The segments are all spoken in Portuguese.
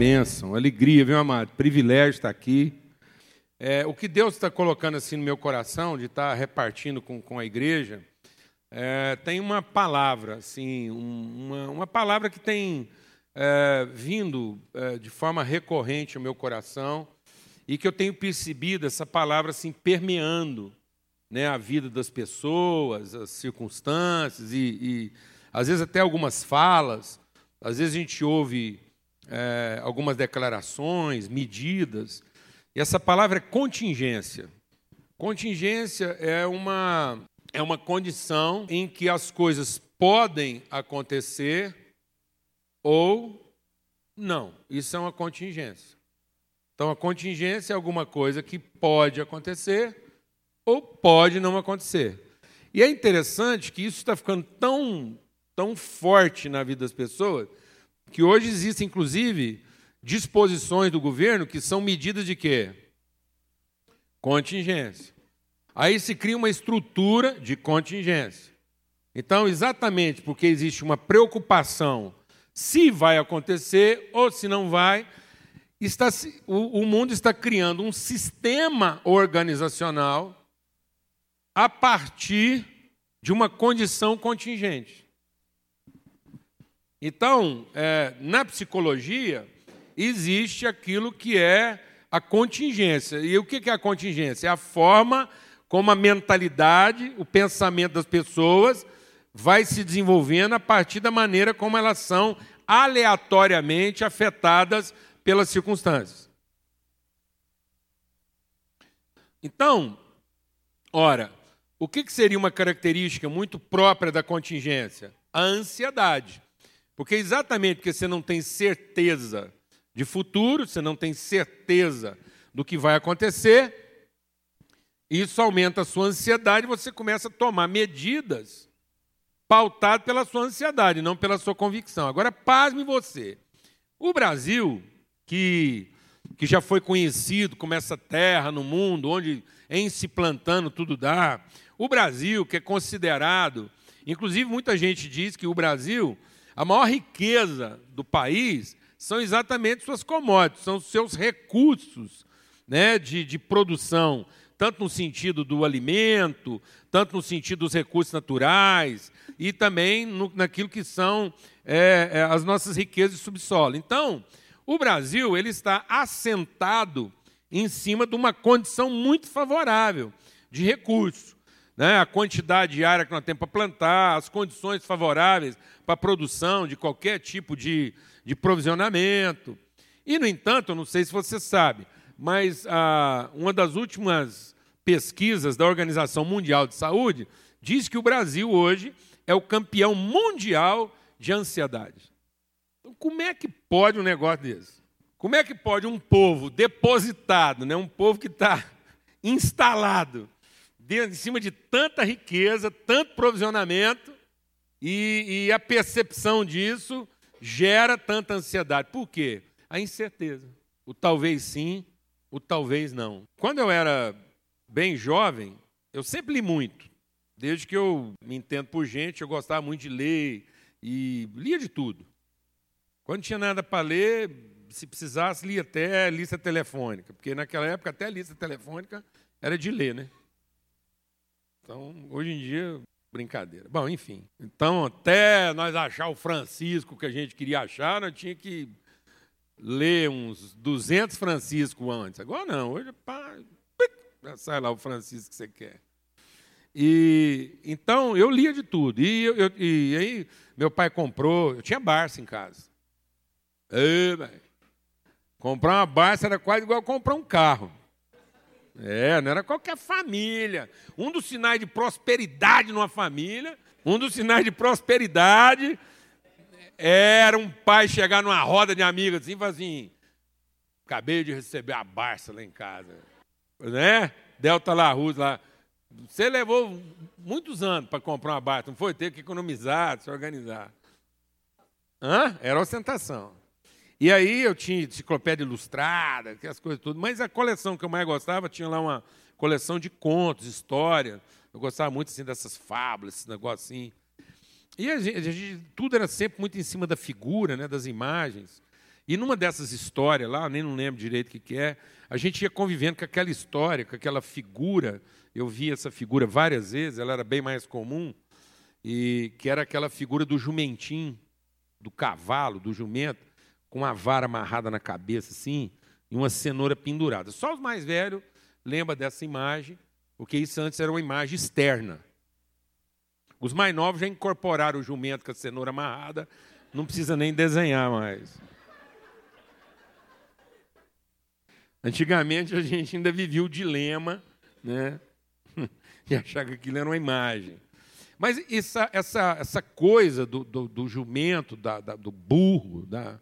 bênção, alegria, viu, amado? Privilégio estar aqui. É, o que Deus está colocando assim no meu coração, de estar repartindo com, com a igreja, é, tem uma palavra, assim, uma, uma palavra que tem é, vindo é, de forma recorrente ao meu coração e que eu tenho percebido essa palavra assim permeando né, a vida das pessoas, as circunstâncias e, e às vezes até algumas falas. Às vezes a gente ouve é, algumas declarações, medidas. E essa palavra é contingência. Contingência é uma, é uma condição em que as coisas podem acontecer ou não. Isso é uma contingência. Então, a contingência é alguma coisa que pode acontecer ou pode não acontecer. E é interessante que isso está ficando tão, tão forte na vida das pessoas que hoje existem, inclusive, disposições do governo que são medidas de quê? Contingência. Aí se cria uma estrutura de contingência. Então, exatamente porque existe uma preocupação se vai acontecer ou se não vai, está, o, o mundo está criando um sistema organizacional a partir de uma condição contingente. Então, é, na psicologia, existe aquilo que é a contingência. E o que é a contingência? É a forma como a mentalidade, o pensamento das pessoas vai se desenvolvendo a partir da maneira como elas são aleatoriamente afetadas pelas circunstâncias. Então, ora, o que seria uma característica muito própria da contingência? A ansiedade. Porque exatamente porque você não tem certeza de futuro, você não tem certeza do que vai acontecer, isso aumenta a sua ansiedade você começa a tomar medidas pautadas pela sua ansiedade, não pela sua convicção. Agora, pasme você. O Brasil, que, que já foi conhecido como essa terra no mundo, onde em se plantando tudo dá, o Brasil, que é considerado, inclusive muita gente diz que o Brasil a maior riqueza do país são exatamente suas commodities, são seus recursos né, de, de produção, tanto no sentido do alimento, tanto no sentido dos recursos naturais e também no, naquilo que são é, é, as nossas riquezas de subsolo. Então, o Brasil ele está assentado em cima de uma condição muito favorável de recurso né, a quantidade de área que nós temos para plantar, as condições favoráveis para a produção de qualquer tipo de, de provisionamento. E, no entanto, eu não sei se você sabe, mas ah, uma das últimas pesquisas da Organização Mundial de Saúde diz que o Brasil hoje é o campeão mundial de ansiedade. Então, como é que pode um negócio desse? Como é que pode um povo depositado, né, um povo que está instalado em cima de tanta riqueza, tanto provisionamento, e, e a percepção disso gera tanta ansiedade. Por quê? A incerteza. O talvez sim, o talvez não. Quando eu era bem jovem, eu sempre li muito. Desde que eu me entendo por gente, eu gostava muito de ler e lia de tudo. Quando tinha nada para ler, se precisasse, lia até lista telefônica, porque naquela época até lista telefônica era de ler, né? Então, hoje em dia, brincadeira. Bom, enfim. Então, até nós achar o Francisco que a gente queria achar, nós tinha que ler uns 200 Francisco antes. Agora não, hoje pá, já sai lá o Francisco que você quer. E então eu lia de tudo. E, eu, e aí meu pai comprou, eu tinha Barça em casa. Ei, comprar uma Barça era quase igual comprar um carro. É, não era qualquer família. Um dos sinais de prosperidade numa família, um dos sinais de prosperidade era um pai chegar numa roda de amigos assim e falar assim: acabei de receber a Barça lá em casa. Né? Delta La Ruz lá. Você levou muitos anos para comprar uma Barça, não foi? Ter que economizar, se organizar. Hã? Era ostentação. E aí eu tinha enciclopédia ilustrada, aquelas coisas tudo, mas a coleção que eu mais gostava tinha lá uma coleção de contos, história. Eu gostava muito assim dessas fábulas, esse negócio assim. E a gente, a gente, tudo era sempre muito em cima da figura, né, das imagens. E numa dessas histórias lá, nem não lembro direito o que, que é, a gente ia convivendo com aquela história, com aquela figura. Eu vi essa figura várias vezes, ela era bem mais comum, e que era aquela figura do jumentim, do cavalo, do jumento, com uma vara amarrada na cabeça, assim, e uma cenoura pendurada. Só os mais velhos lembram dessa imagem, porque isso antes era uma imagem externa. Os mais novos já incorporaram o jumento com a cenoura amarrada, não precisa nem desenhar mais. Antigamente a gente ainda vivia o dilema, né? De achar que aquilo era uma imagem. Mas essa, essa, essa coisa do, do, do jumento, da, da, do burro, da,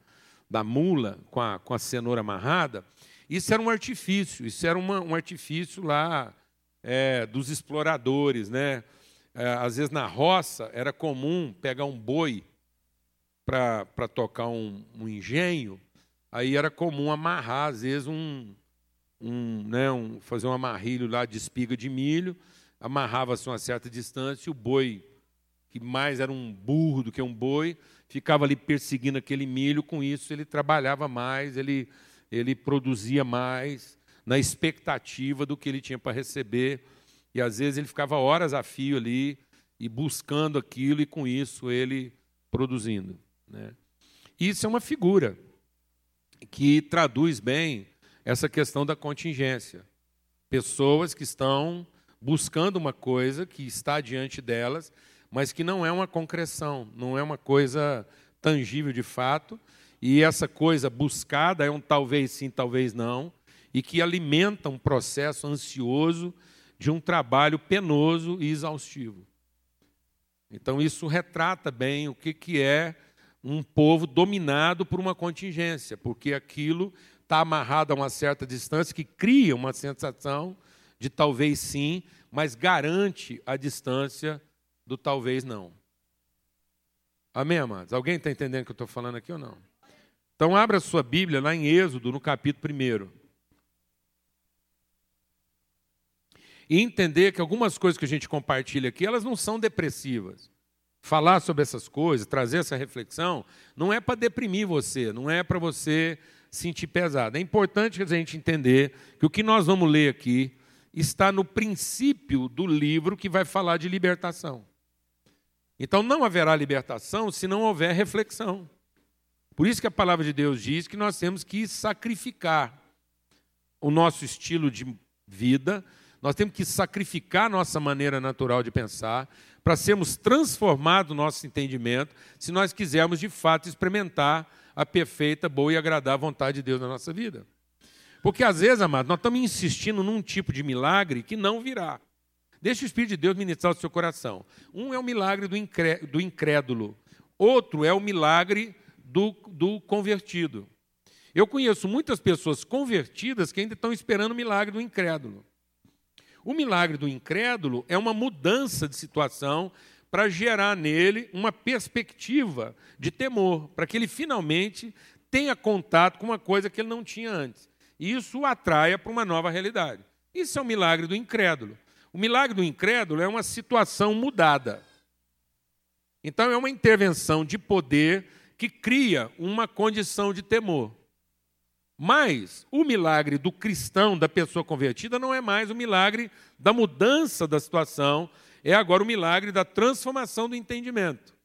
da mula com a, com a cenoura amarrada, isso era um artifício, isso era uma, um artifício lá é, dos exploradores. Né? É, às vezes na roça era comum pegar um boi para tocar um, um engenho Aí era comum amarrar, às vezes, um, um, né, um, fazer um amarrilho lá de espiga de milho, amarrava-se a uma certa distância, e o boi, que mais era um burro do que um boi, ficava ali perseguindo aquele milho, com isso ele trabalhava mais, ele, ele produzia mais, na expectativa do que ele tinha para receber, e às vezes ele ficava horas a fio ali, e buscando aquilo, e com isso ele produzindo. Né? Isso é uma figura que traduz bem essa questão da contingência. Pessoas que estão buscando uma coisa que está diante delas, mas que não é uma concreção, não é uma coisa tangível de fato, e essa coisa buscada é um talvez sim, talvez não, e que alimenta um processo ansioso de um trabalho penoso e exaustivo. Então, isso retrata bem o que, que é um povo dominado por uma contingência, porque aquilo está amarrado a uma certa distância que cria uma sensação de talvez sim, mas garante a distância do talvez não. Amém, amados? Alguém está entendendo o que eu estou falando aqui ou não? Então, abra sua Bíblia lá em Êxodo, no capítulo 1. E entender que algumas coisas que a gente compartilha aqui, elas não são depressivas falar sobre essas coisas, trazer essa reflexão, não é para deprimir você, não é para você sentir pesado. É importante a gente entender que o que nós vamos ler aqui está no princípio do livro que vai falar de libertação. Então não haverá libertação se não houver reflexão. Por isso que a palavra de Deus diz que nós temos que sacrificar o nosso estilo de vida, nós temos que sacrificar nossa maneira natural de pensar, para sermos transformados no nosso entendimento, se nós quisermos de fato experimentar a perfeita, boa e agradável vontade de Deus na nossa vida. Porque às vezes, amados, nós estamos insistindo num tipo de milagre que não virá. Deixa o Espírito de Deus ministrar o seu coração. Um é o milagre do incrédulo, outro é o milagre do, do convertido. Eu conheço muitas pessoas convertidas que ainda estão esperando o milagre do incrédulo. O milagre do incrédulo é uma mudança de situação para gerar nele uma perspectiva de temor, para que ele finalmente tenha contato com uma coisa que ele não tinha antes. E isso o atraia para uma nova realidade. Isso é o milagre do incrédulo. O milagre do incrédulo é uma situação mudada. Então, é uma intervenção de poder que cria uma condição de temor. Mas o milagre do cristão, da pessoa convertida, não é mais o milagre da mudança da situação, é agora o milagre da transformação do entendimento.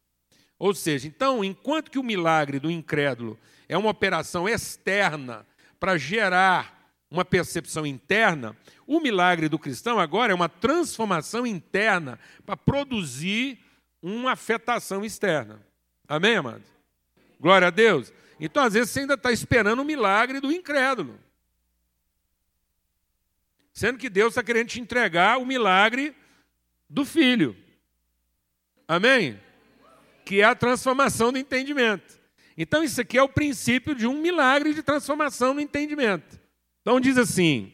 Ou seja, então, enquanto que o milagre do incrédulo é uma operação externa para gerar uma percepção interna, o milagre do cristão agora é uma transformação interna para produzir uma afetação externa. Amém, amados? Glória a Deus. Então, às vezes, você ainda está esperando o milagre do incrédulo. Sendo que Deus está querendo te entregar o milagre do filho. Amém? Que é a transformação do entendimento. Então, isso aqui é o princípio de um milagre de transformação no entendimento. Então, diz assim: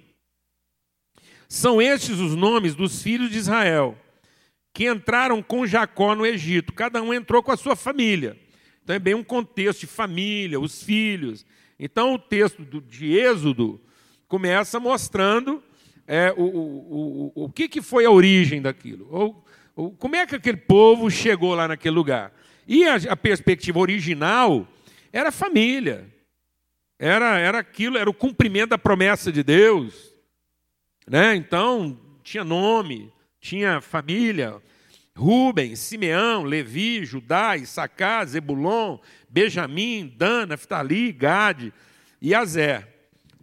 São estes os nomes dos filhos de Israel, que entraram com Jacó no Egito. Cada um entrou com a sua família. Então é bem um contexto de família, os filhos. Então o texto de Êxodo começa mostrando é, o, o, o, o que, que foi a origem daquilo. Ou, ou, como é que aquele povo chegou lá naquele lugar. E a, a perspectiva original era família. Era, era aquilo, era o cumprimento da promessa de Deus. Né? Então, tinha nome, tinha família, Rubens, Simeão, Levi, Judá, Issacar, Zebulon, Benjamim, Dan, Naftali, Gade e Azé.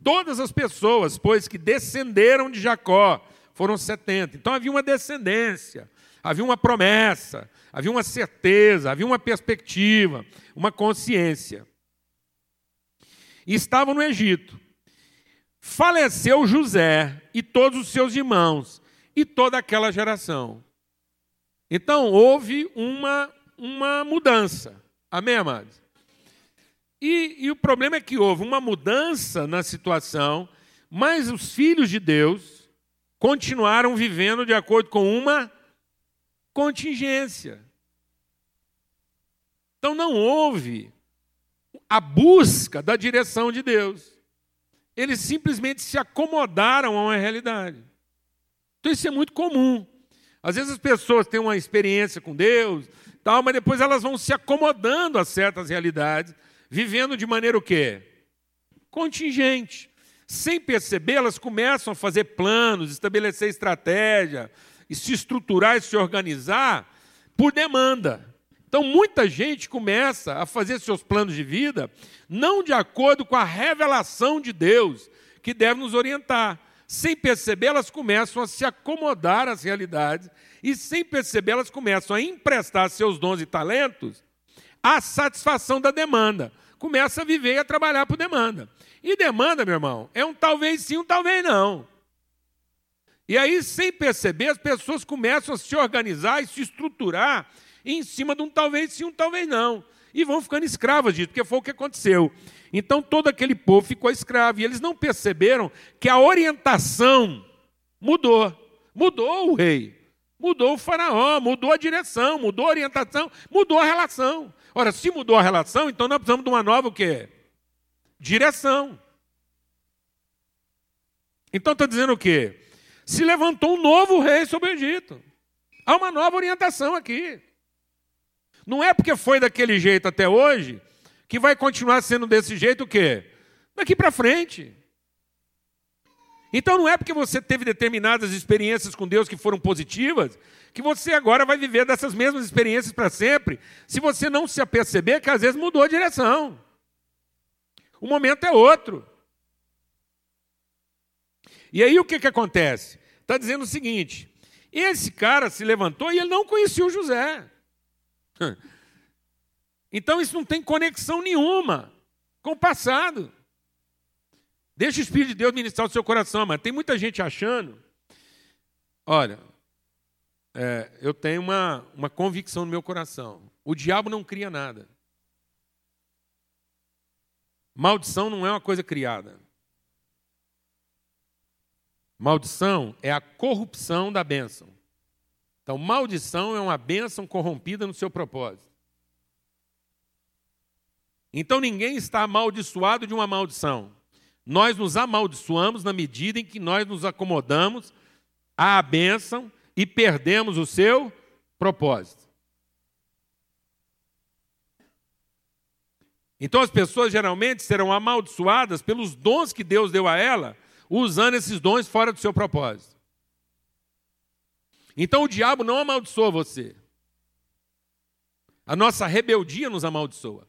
Todas as pessoas, pois, que descenderam de Jacó, foram 70. Então havia uma descendência, havia uma promessa, havia uma certeza, havia uma perspectiva, uma consciência. Estavam no Egito. Faleceu José e todos os seus irmãos e toda aquela geração. Então houve uma, uma mudança. Amém, amados? E, e o problema é que houve uma mudança na situação, mas os filhos de Deus continuaram vivendo de acordo com uma contingência. Então não houve a busca da direção de Deus. Eles simplesmente se acomodaram a uma realidade. Então isso é muito comum. Às vezes as pessoas têm uma experiência com Deus, tal, mas depois elas vão se acomodando a certas realidades, vivendo de maneira o quê? Contingente. Sem perceber, elas começam a fazer planos, estabelecer estratégia, e se estruturar e se organizar por demanda. Então, muita gente começa a fazer seus planos de vida não de acordo com a revelação de Deus, que deve nos orientar, sem perceber, elas começam a se acomodar às realidades e, sem perceber, elas começam a emprestar seus dons e talentos à satisfação da demanda. Começa a viver e a trabalhar por demanda. E demanda, meu irmão, é um talvez sim, um talvez não. E aí, sem perceber, as pessoas começam a se organizar e se estruturar em cima de um talvez sim, um talvez não. E vão ficando escravas disso, porque foi o que aconteceu. Então todo aquele povo ficou escravo. E eles não perceberam que a orientação mudou. Mudou o rei. Mudou o faraó, mudou a direção, mudou a orientação, mudou a relação. Ora, se mudou a relação, então nós precisamos de uma nova o quê? Direção. Então está dizendo o quê? Se levantou um novo rei sobre o Egito. Há uma nova orientação aqui. Não é porque foi daquele jeito até hoje que vai continuar sendo desse jeito o quê? Daqui para frente. Então não é porque você teve determinadas experiências com Deus que foram positivas, que você agora vai viver dessas mesmas experiências para sempre, se você não se aperceber que às vezes mudou a direção. O momento é outro. E aí o que, que acontece? Está dizendo o seguinte: esse cara se levantou e ele não conhecia o José. Então isso não tem conexão nenhuma com o passado. Deixa o Espírito de Deus ministrar o seu coração, mas tem muita gente achando. Olha, é, eu tenho uma, uma convicção no meu coração: o diabo não cria nada. Maldição não é uma coisa criada. Maldição é a corrupção da bênção. Então, maldição é uma bênção corrompida no seu propósito. Então ninguém está amaldiçoado de uma maldição. Nós nos amaldiçoamos na medida em que nós nos acomodamos à bênção e perdemos o seu propósito. Então as pessoas geralmente serão amaldiçoadas pelos dons que Deus deu a ela, usando esses dons fora do seu propósito. Então o diabo não amaldiçoa você. A nossa rebeldia nos amaldiçoa.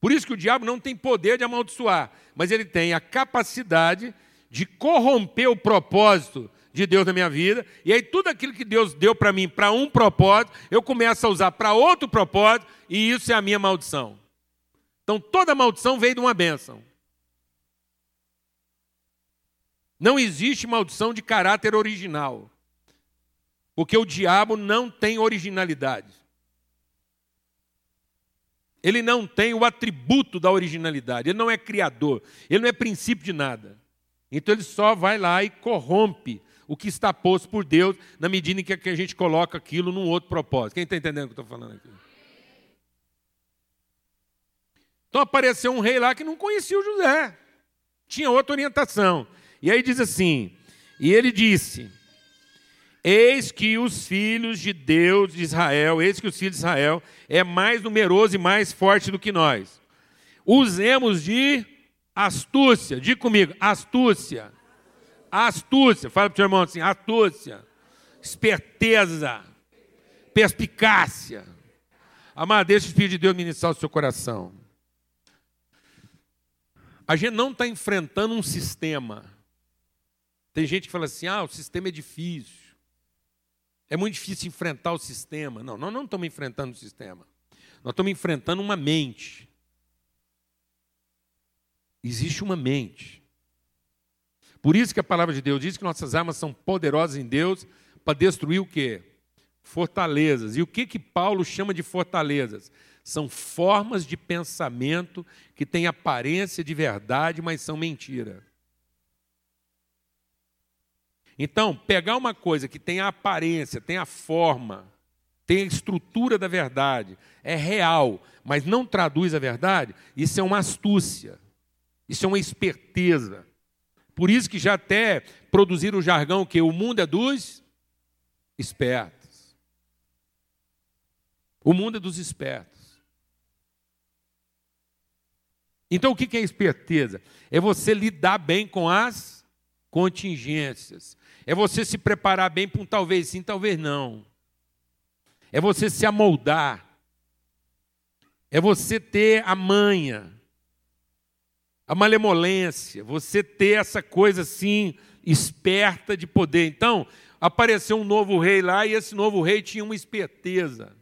Por isso que o diabo não tem poder de amaldiçoar, mas ele tem a capacidade de corromper o propósito de Deus na minha vida, e aí tudo aquilo que Deus deu para mim para um propósito, eu começo a usar para outro propósito, e isso é a minha maldição. Então toda maldição veio de uma bênção. Não existe maldição de caráter original, porque o diabo não tem originalidade ele não tem o atributo da originalidade, ele não é criador, ele não é princípio de nada. Então ele só vai lá e corrompe o que está posto por Deus, na medida em que a gente coloca aquilo num outro propósito. Quem está entendendo o que eu estou falando aqui? Então apareceu um rei lá que não conhecia o José, tinha outra orientação. E aí diz assim: e ele disse: Eis que os filhos de Deus de Israel, eis que os filhos de Israel é mais numeroso e mais forte do que nós. Usemos de Astúcia, diga comigo, astúcia. Astúcia, fala para o seu irmão assim, astúcia, esperteza, perspicácia. Amado, deixa o Espírito de Deus ministrar o seu coração. A gente não está enfrentando um sistema. Tem gente que fala assim: ah, o sistema é difícil. É muito difícil enfrentar o sistema. Não, nós não estamos enfrentando o sistema. Nós estamos enfrentando uma mente. Existe uma mente. Por isso que a palavra de Deus diz que nossas armas são poderosas em Deus para destruir o quê? Fortalezas. E o que que Paulo chama de fortalezas? São formas de pensamento que têm aparência de verdade, mas são mentira. Então, pegar uma coisa que tem a aparência, tem a forma, tem a estrutura da verdade, é real, mas não traduz a verdade, isso é uma astúcia, isso é uma esperteza. Por isso que já até produziram o jargão que o mundo é dos espertos. O mundo é dos espertos. Então o que é esperteza? É você lidar bem com as contingências. É você se preparar bem para um talvez sim, talvez não. É você se amoldar. É você ter a manha, a malemolência, você ter essa coisa assim, esperta de poder. Então, apareceu um novo rei lá e esse novo rei tinha uma esperteza.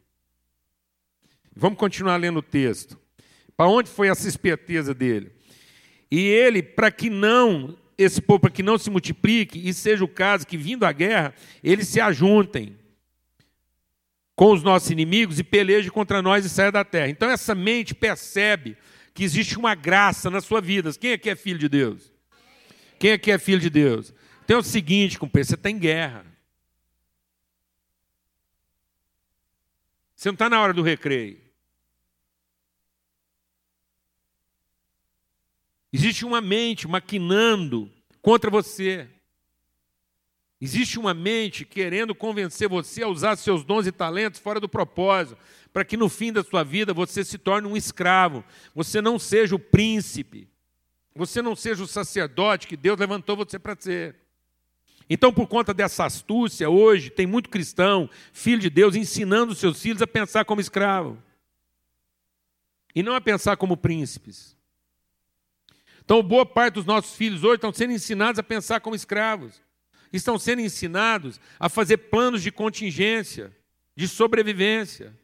Vamos continuar lendo o texto. Para onde foi essa esperteza dele? E ele, para que não esse povo para que não se multiplique e seja o caso que, vindo a guerra, eles se ajuntem com os nossos inimigos e pelejem contra nós e saia da terra. Então, essa mente percebe que existe uma graça na sua vida. Quem aqui é filho de Deus? Quem aqui é filho de Deus? Então é o seguinte, companheiro, você está em guerra. Você não está na hora do recreio. Existe uma mente maquinando contra você. Existe uma mente querendo convencer você a usar seus dons e talentos fora do propósito, para que no fim da sua vida você se torne um escravo, você não seja o príncipe, você não seja o sacerdote que Deus levantou você para ser. Então, por conta dessa astúcia, hoje tem muito cristão, filho de Deus, ensinando seus filhos a pensar como escravo e não a pensar como príncipes. Então, boa parte dos nossos filhos hoje estão sendo ensinados a pensar como escravos. Estão sendo ensinados a fazer planos de contingência, de sobrevivência.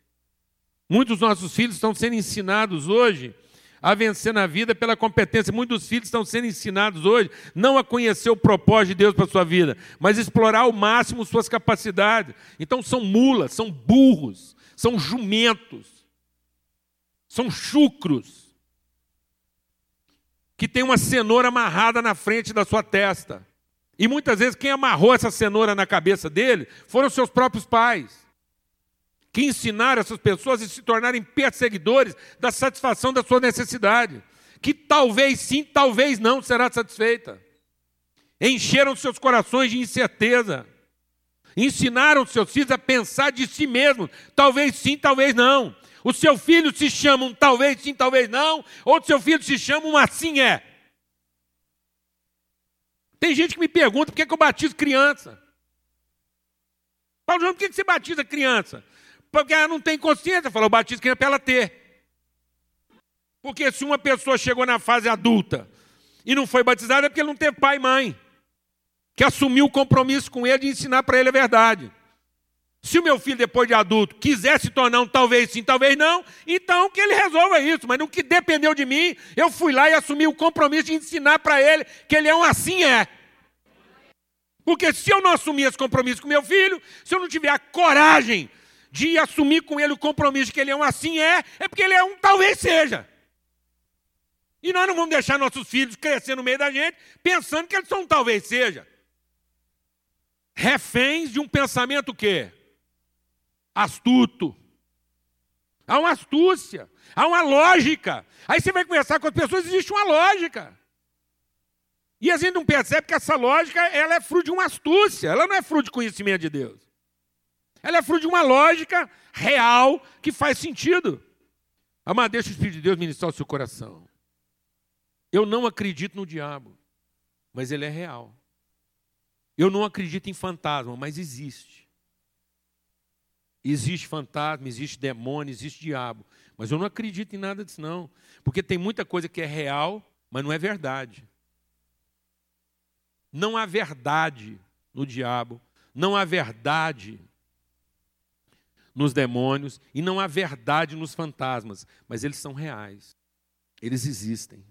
Muitos dos nossos filhos estão sendo ensinados hoje a vencer na vida pela competência. Muitos filhos estão sendo ensinados hoje não a conhecer o propósito de Deus para a sua vida, mas explorar ao máximo suas capacidades. Então são mulas, são burros, são jumentos, são chucros que tem uma cenoura amarrada na frente da sua testa. E muitas vezes quem amarrou essa cenoura na cabeça dele foram seus próprios pais, que ensinaram essas pessoas a se tornarem perseguidores da satisfação da sua necessidade, que talvez sim, talvez não será satisfeita. Encheram seus corações de incerteza. Ensinaram seus filhos a pensar de si mesmos, talvez sim, talvez não. O seu filho se chama um talvez sim, talvez não, ou o seu filho se chama um assim é. Tem gente que me pergunta por que, eu batizo criança. Paulo João, por que, você batiza criança? Porque ela não tem consciência. Falou, eu batizo criança para ela ter. Porque se uma pessoa chegou na fase adulta e não foi batizada, é porque ele não teve pai e mãe. Que assumiu o compromisso com ele de ensinar para ele a verdade. Se o meu filho, depois de adulto, quiser se tornar um talvez sim, talvez não, então que ele resolva isso. Mas no que dependeu de mim, eu fui lá e assumi o compromisso de ensinar para ele que ele é um assim é. Porque se eu não assumir esse compromisso com meu filho, se eu não tiver a coragem de assumir com ele o compromisso de que ele é um assim é, é porque ele é um talvez seja. E nós não vamos deixar nossos filhos crescer no meio da gente pensando que eles são um talvez seja. Reféns de um pensamento o quê? Astuto. Há uma astúcia, há uma lógica. Aí você vai conversar com as pessoas, existe uma lógica. E a gente não percebe que essa lógica ela é fruto de uma astúcia, ela não é fruto de conhecimento de Deus. Ela é fruto de uma lógica real que faz sentido. Amado, deixa o Espírito de Deus ministrar o seu coração. Eu não acredito no diabo, mas ele é real. Eu não acredito em fantasma, mas existe. Existe fantasma, existe demônio, existe diabo. Mas eu não acredito em nada disso, não. Porque tem muita coisa que é real, mas não é verdade. Não há verdade no diabo, não há verdade nos demônios e não há verdade nos fantasmas, mas eles são reais. Eles existem.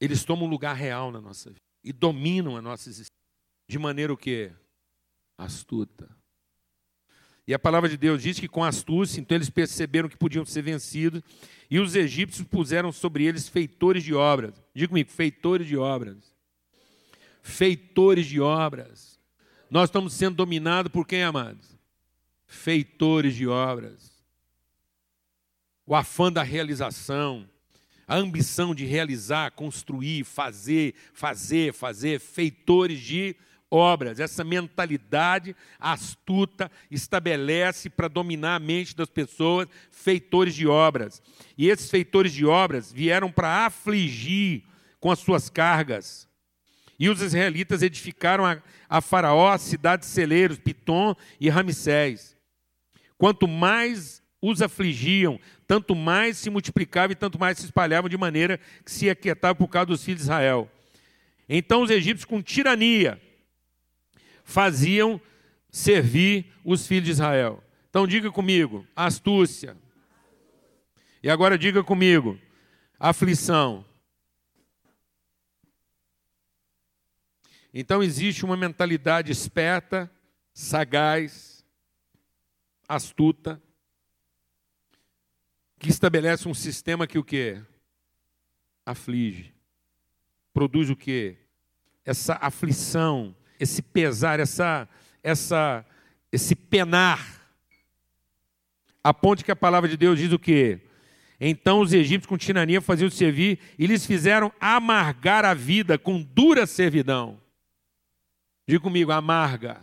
Eles tomam um lugar real na nossa vida e dominam a nossa existência de maneira o quê? Astuta. E a palavra de Deus diz que com astúcia, então eles perceberam que podiam ser vencidos, e os egípcios puseram sobre eles feitores de obras. Diga comigo, feitores de obras. Feitores de obras. Nós estamos sendo dominados por quem, amados? Feitores de obras. O afã da realização, a ambição de realizar, construir, fazer, fazer, fazer, feitores de obras obras. Essa mentalidade astuta estabelece para dominar a mente das pessoas feitores de obras. E esses feitores de obras vieram para afligir com as suas cargas. E os israelitas edificaram a, a Faraó cidades celeiros, Pitom e Ramsés. Quanto mais os afligiam, tanto mais se multiplicavam e tanto mais se espalhavam, de maneira que se aquietavam por causa dos filhos de Israel. Então os egípcios, com tirania, faziam servir os filhos de Israel. Então diga comigo, astúcia. E agora diga comigo, aflição. Então existe uma mentalidade esperta, sagaz, astuta, que estabelece um sistema que o quê? Aflige. Produz o quê? Essa aflição, esse pesar, essa, essa, esse penar. A ponte que a palavra de Deus diz o quê? Então os egípcios com tirania faziam servir e lhes fizeram amargar a vida com dura servidão. Diga comigo, amarga.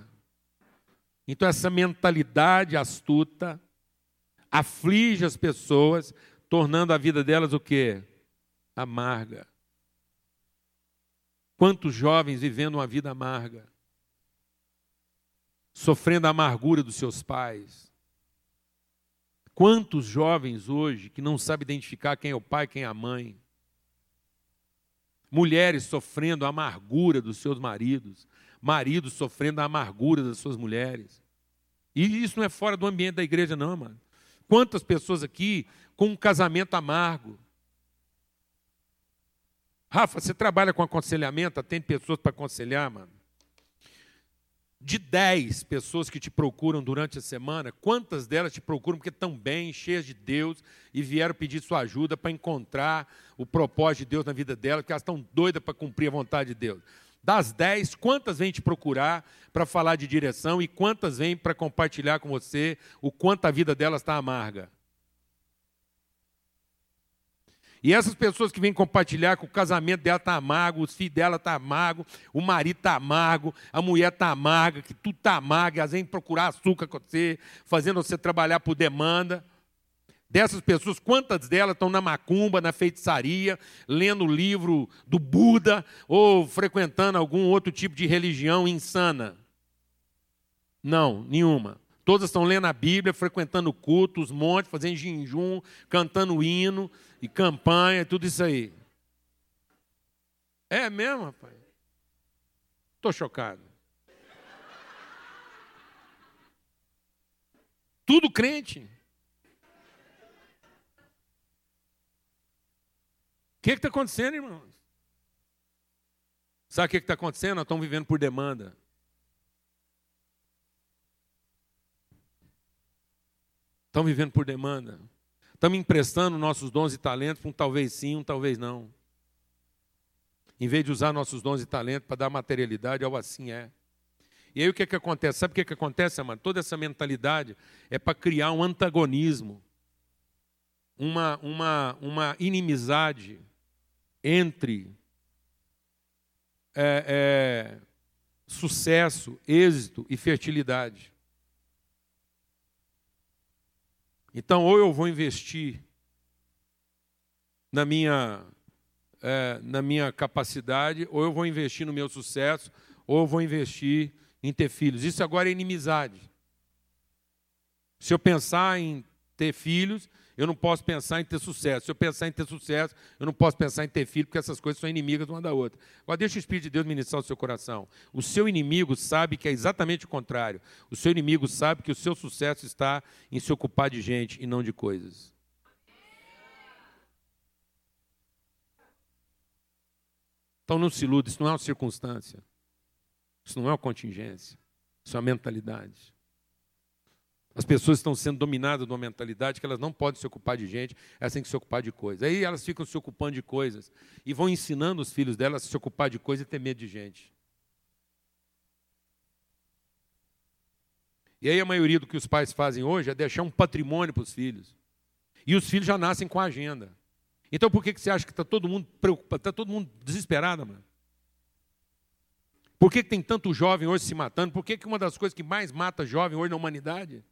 Então essa mentalidade astuta aflige as pessoas, tornando a vida delas o quê? Amarga. Quantos jovens vivendo uma vida amarga, sofrendo a amargura dos seus pais. Quantos jovens hoje que não sabem identificar quem é o pai, quem é a mãe. Mulheres sofrendo a amargura dos seus maridos, maridos sofrendo a amargura das suas mulheres. E isso não é fora do ambiente da igreja, não, mano. Quantas pessoas aqui com um casamento amargo, Rafa, você trabalha com aconselhamento, tem pessoas para aconselhar, mano? De 10 pessoas que te procuram durante a semana, quantas delas te procuram porque estão bem, cheias de Deus e vieram pedir sua ajuda para encontrar o propósito de Deus na vida delas, porque elas estão doidas para cumprir a vontade de Deus? Das 10, quantas vêm te procurar para falar de direção e quantas vêm para compartilhar com você o quanto a vida delas está amarga? E essas pessoas que vêm compartilhar que o casamento dela está amargo, os filhos dela estão tá amargo, o marido está amargo, a mulher está amarga, que tudo está amargo, elas vêm procurar açúcar com você, fazendo você trabalhar por demanda. Dessas pessoas, quantas delas estão na macumba, na feitiçaria, lendo o livro do Buda ou frequentando algum outro tipo de religião insana? Não, nenhuma. Todas estão lendo a Bíblia, frequentando cultos, montes, fazendo jejum, cantando hino e campanha, tudo isso aí. É mesmo, rapaz? Estou chocado. Tudo crente. O que está acontecendo, irmãos? Sabe o que está acontecendo? Nós estamos vivendo por demanda. Estão vivendo por demanda. Estamos emprestando nossos dons e talentos para um talvez sim, um talvez não. Em vez de usar nossos dons e talentos para dar materialidade ao assim é. E aí o que, é que acontece? Sabe o que, é que acontece, amado? Toda essa mentalidade é para criar um antagonismo, uma, uma, uma inimizade entre é, é, sucesso, êxito e fertilidade. Então, ou eu vou investir na minha é, na minha capacidade, ou eu vou investir no meu sucesso, ou eu vou investir em ter filhos. Isso agora é inimizade. Se eu pensar em ter filhos, eu não posso pensar em ter sucesso. Se eu pensar em ter sucesso, eu não posso pensar em ter filho, porque essas coisas são inimigas uma da outra. Agora, deixa o Espírito de Deus ministrar o seu coração. O seu inimigo sabe que é exatamente o contrário. O seu inimigo sabe que o seu sucesso está em se ocupar de gente e não de coisas. Então não se ilude, isso não é uma circunstância. Isso não é uma contingência. Isso é uma mentalidade. As pessoas estão sendo dominadas de uma mentalidade que elas não podem se ocupar de gente, elas têm que se ocupar de coisas. Aí elas ficam se ocupando de coisas e vão ensinando os filhos delas a se ocupar de coisas e ter medo de gente. E aí a maioria do que os pais fazem hoje é deixar um patrimônio para os filhos. E os filhos já nascem com a agenda. Então por que, que você acha que está todo mundo preocupado, está todo mundo desesperado, mano? Por que, que tem tanto jovem hoje se matando? Por que, que uma das coisas que mais mata jovem hoje na humanidade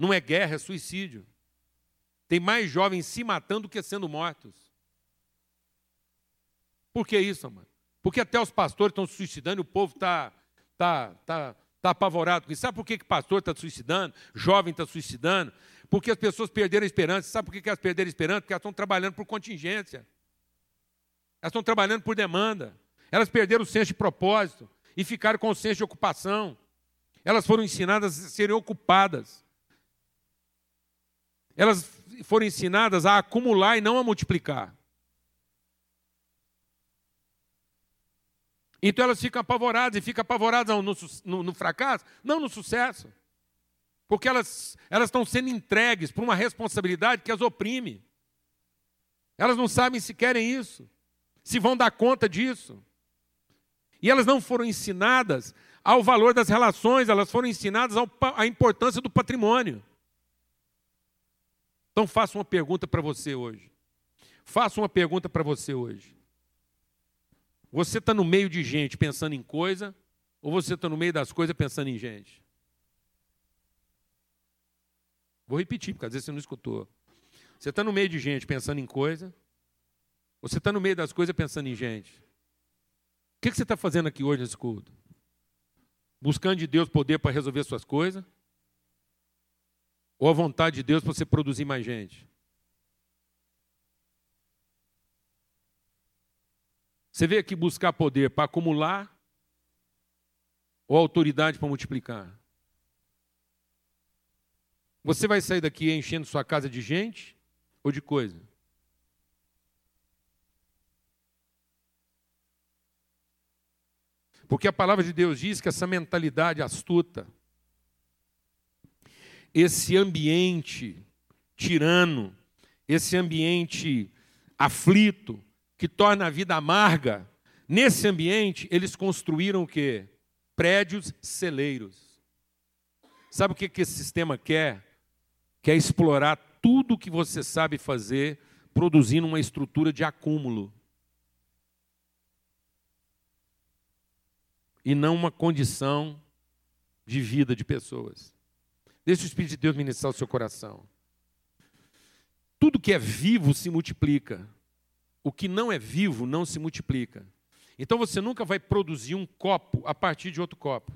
não é guerra, é suicídio? Tem mais jovens se matando do que sendo mortos. Por que isso, mano? Porque até os pastores estão se suicidando e o povo está tá, tá, tá apavorado. Sabe por que, que pastor está suicidando? Jovem está suicidando? Porque as pessoas perderam a esperança. Sabe por que elas perderam a esperança? Porque elas estão trabalhando por contingência. Elas estão trabalhando por demanda. Elas perderam o senso de propósito e ficaram com o senso de ocupação. Elas foram ensinadas a serem ocupadas. Elas foram ensinadas a acumular e não a multiplicar. Então elas ficam apavoradas e ficam apavoradas no, no, no fracasso, não no sucesso. Porque elas, elas estão sendo entregues por uma responsabilidade que as oprime. Elas não sabem se querem isso, se vão dar conta disso. E elas não foram ensinadas ao valor das relações, elas foram ensinadas à importância do patrimônio. Então faço uma pergunta para você hoje. Faço uma pergunta para você hoje. Você está no meio de gente pensando em coisa, ou você está no meio das coisas pensando em gente? Vou repetir, porque às vezes você não escutou. Você está no meio de gente pensando em coisa, ou você está no meio das coisas pensando em gente? O que você está fazendo aqui hoje nesse culto? Buscando de Deus poder para resolver suas coisas? Ou a vontade de Deus para você produzir mais gente? Você veio aqui buscar poder para acumular ou autoridade para multiplicar? Você vai sair daqui enchendo sua casa de gente ou de coisa? Porque a palavra de Deus diz que essa mentalidade astuta, esse ambiente tirano, esse ambiente aflito, que torna a vida amarga, nesse ambiente eles construíram o quê? Prédios celeiros. Sabe o que esse sistema quer? quer explorar tudo o que você sabe fazer, produzindo uma estrutura de acúmulo. E não uma condição de vida de pessoas. Deixe o Espírito de Deus ministrar o seu coração. Tudo que é vivo se multiplica. O que não é vivo não se multiplica. Então você nunca vai produzir um copo a partir de outro copo.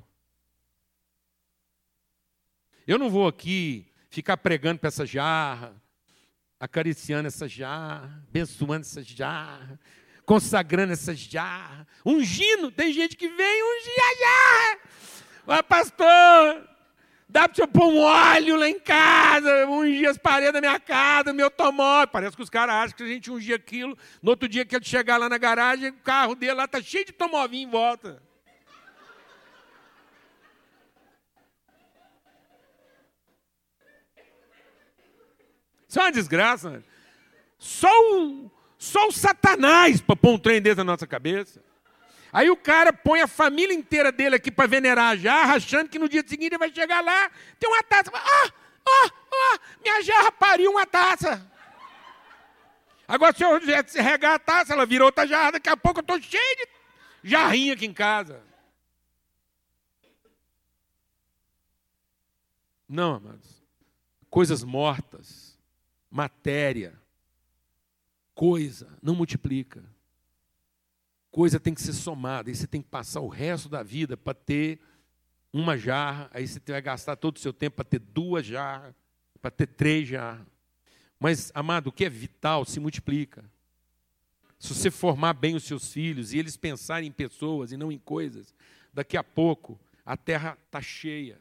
Eu não vou aqui ficar pregando para essa jarra, acariciando essa jarra, abençoando essa jarra, consagrando essa jarra, ungindo. Tem gente que vem ungir a jarra. Mas, pastor, dá para você pôr um óleo lá em casa, ungir as paredes da minha casa, meu automóvel. Parece que os caras acham que a gente ungia aquilo. No outro dia que ele chegar lá na garagem, o carro dele lá está cheio de tomovinho em volta. Isso é uma desgraça. Só o, só o Satanás para pôr um trem desse na nossa cabeça. Aí o cara põe a família inteira dele aqui para venerar a jarra, achando que no dia seguinte ele vai chegar lá, tem uma taça. Ah, ah, ah, minha jarra pariu uma taça. Agora, se eu regar a taça, ela virou outra jarra, daqui a pouco eu estou cheio de jarrinha aqui em casa. Não, amados. Coisas mortas matéria, coisa, não multiplica. Coisa tem que ser somada, aí você tem que passar o resto da vida para ter uma jarra, aí você vai gastar todo o seu tempo para ter duas jarras, para ter três jarras. Mas, amado, o que é vital se multiplica. Se você formar bem os seus filhos e eles pensarem em pessoas e não em coisas, daqui a pouco a terra está cheia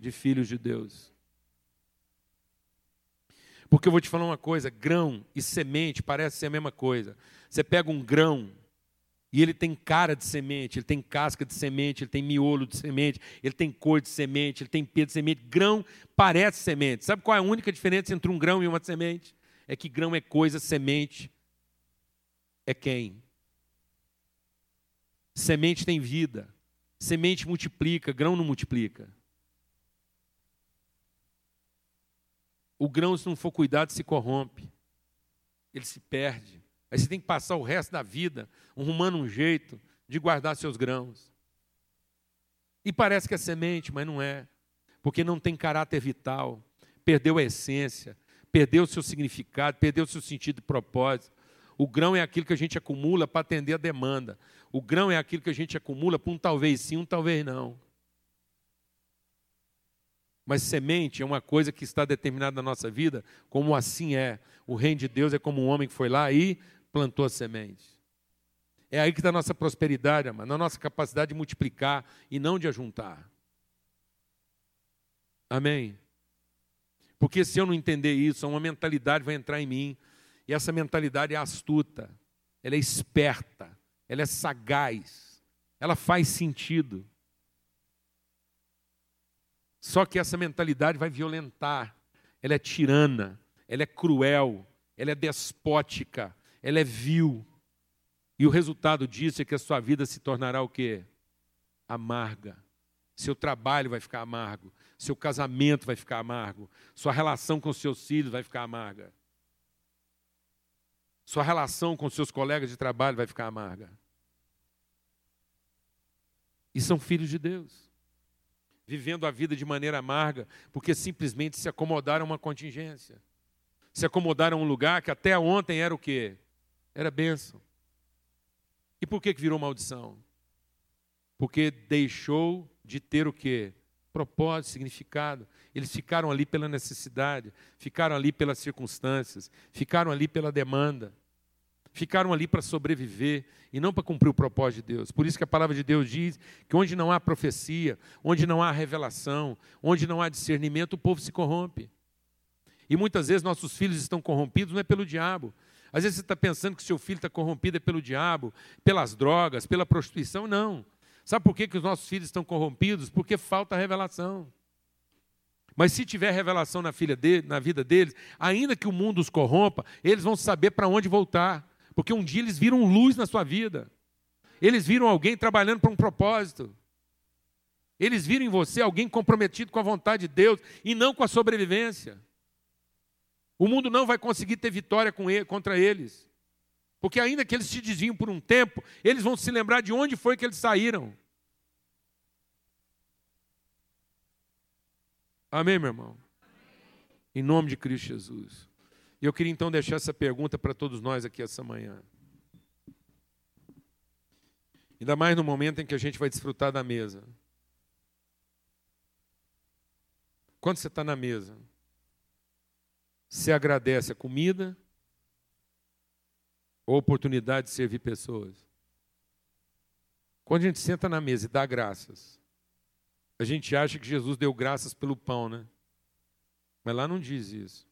de filhos de Deus. Porque eu vou te falar uma coisa: grão e semente parece ser a mesma coisa. Você pega um grão e ele tem cara de semente, ele tem casca de semente, ele tem miolo de semente, ele tem cor de semente, ele tem pelo de semente. Grão parece semente. Sabe qual é a única diferença entre um grão e uma semente? É que grão é coisa, semente é quem? Semente tem vida. Semente multiplica, grão não multiplica. O grão, se não for cuidado, se corrompe. Ele se perde. Aí você tem que passar o resto da vida arrumando um jeito de guardar seus grãos. E parece que é semente, mas não é. Porque não tem caráter vital, perdeu a essência, perdeu o seu significado, perdeu o seu sentido e propósito. O grão é aquilo que a gente acumula para atender a demanda. O grão é aquilo que a gente acumula para um talvez sim, um talvez não. Mas semente é uma coisa que está determinada na nossa vida, como assim é. O reino de Deus é como um homem que foi lá e plantou a semente. É aí que está a nossa prosperidade, amado, na nossa capacidade de multiplicar e não de ajuntar. Amém? Porque se eu não entender isso, uma mentalidade vai entrar em mim, e essa mentalidade é astuta, ela é esperta, ela é sagaz, ela faz sentido. Só que essa mentalidade vai violentar, ela é tirana, ela é cruel, ela é despótica, ela é vil. E o resultado disso é que a sua vida se tornará o quê? Amarga. Seu trabalho vai ficar amargo, seu casamento vai ficar amargo, sua relação com seus filhos vai ficar amarga. Sua relação com seus colegas de trabalho vai ficar amarga. E são filhos de Deus, vivendo a vida de maneira amarga, porque simplesmente se acomodaram a uma contingência. Se acomodaram a um lugar que até ontem era o quê? Era bênção. E por que, que virou maldição? Porque deixou de ter o quê? Propósito, significado. Eles ficaram ali pela necessidade, ficaram ali pelas circunstâncias, ficaram ali pela demanda, ficaram ali para sobreviver e não para cumprir o propósito de Deus. Por isso que a palavra de Deus diz que onde não há profecia, onde não há revelação, onde não há discernimento, o povo se corrompe. E muitas vezes nossos filhos estão corrompidos não é pelo diabo, às vezes você está pensando que seu filho está corrompido é pelo diabo, pelas drogas, pela prostituição. Não. Sabe por que, que os nossos filhos estão corrompidos? Porque falta revelação. Mas se tiver revelação na, filha dele, na vida deles, ainda que o mundo os corrompa, eles vão saber para onde voltar. Porque um dia eles viram luz na sua vida. Eles viram alguém trabalhando para um propósito. Eles viram em você alguém comprometido com a vontade de Deus e não com a sobrevivência. O mundo não vai conseguir ter vitória contra eles. Porque ainda que eles se desviem por um tempo, eles vão se lembrar de onde foi que eles saíram. Amém, meu irmão? Em nome de Cristo Jesus. E eu queria então deixar essa pergunta para todos nós aqui essa manhã. Ainda mais no momento em que a gente vai desfrutar da mesa. Quando você está na mesa, se agradece a comida ou a oportunidade de servir pessoas. Quando a gente senta na mesa e dá graças, a gente acha que Jesus deu graças pelo pão, né? Mas lá não diz isso.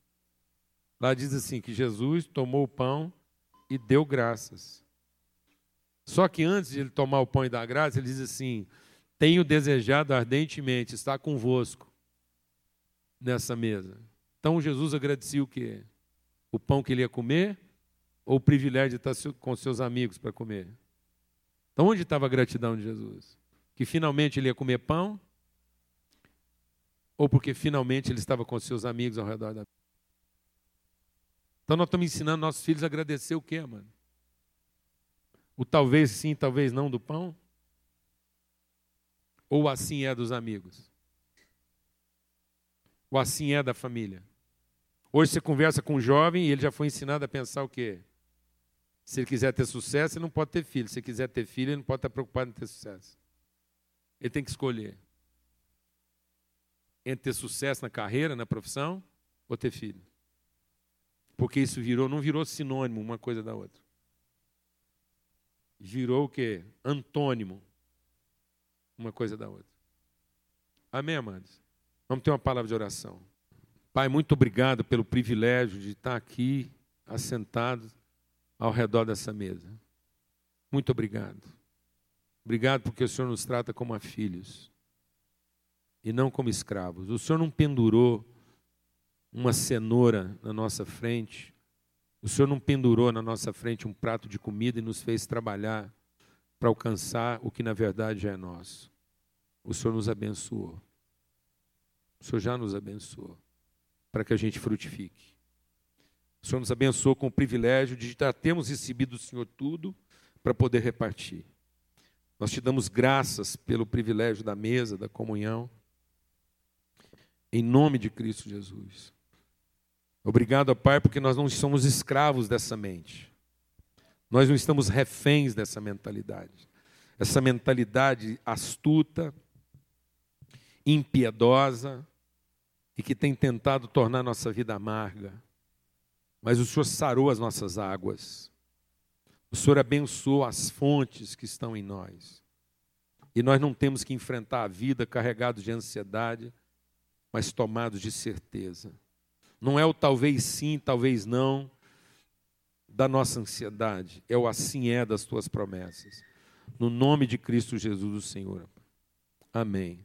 Lá diz assim: que Jesus tomou o pão e deu graças. Só que antes de ele tomar o pão e dar graças, ele diz assim: Tenho desejado ardentemente estar convosco nessa mesa. Então Jesus agradecia o quê? O pão que ele ia comer ou o privilégio de estar com seus amigos para comer? Então onde estava a gratidão de Jesus? Que finalmente ele ia comer pão? Ou porque finalmente ele estava com seus amigos ao redor da Então nós estamos ensinando nossos filhos a agradecer o quê, mano? O talvez sim, talvez não do pão? Ou assim é dos amigos? Ou assim é da família? Hoje você conversa com um jovem e ele já foi ensinado a pensar o quê? Se ele quiser ter sucesso, ele não pode ter filho. Se ele quiser ter filho, ele não pode estar preocupado em ter sucesso. Ele tem que escolher entre ter sucesso na carreira, na profissão, ou ter filho. Porque isso virou, não virou sinônimo uma coisa da outra. Virou o quê? Antônimo uma coisa da outra. Amém, amados? Vamos ter uma palavra de oração. Pai, muito obrigado pelo privilégio de estar aqui, assentado ao redor dessa mesa. Muito obrigado. Obrigado porque o Senhor nos trata como a filhos e não como escravos. O Senhor não pendurou uma cenoura na nossa frente, o Senhor não pendurou na nossa frente um prato de comida e nos fez trabalhar para alcançar o que na verdade já é nosso. O Senhor nos abençoou. O Senhor já nos abençoou para que a gente frutifique. O Senhor nos abençoou com o privilégio de já termos recebido do Senhor tudo para poder repartir. Nós te damos graças pelo privilégio da mesa, da comunhão. Em nome de Cristo Jesus. Obrigado, Pai, porque nós não somos escravos dessa mente. Nós não estamos reféns dessa mentalidade. Essa mentalidade astuta, impiedosa e que tem tentado tornar nossa vida amarga. Mas o Senhor sarou as nossas águas. O Senhor abençoou as fontes que estão em nós. E nós não temos que enfrentar a vida carregados de ansiedade, mas tomados de certeza. Não é o talvez sim, talvez não da nossa ansiedade, é o assim é das tuas promessas. No nome de Cristo Jesus, o Senhor. Amém.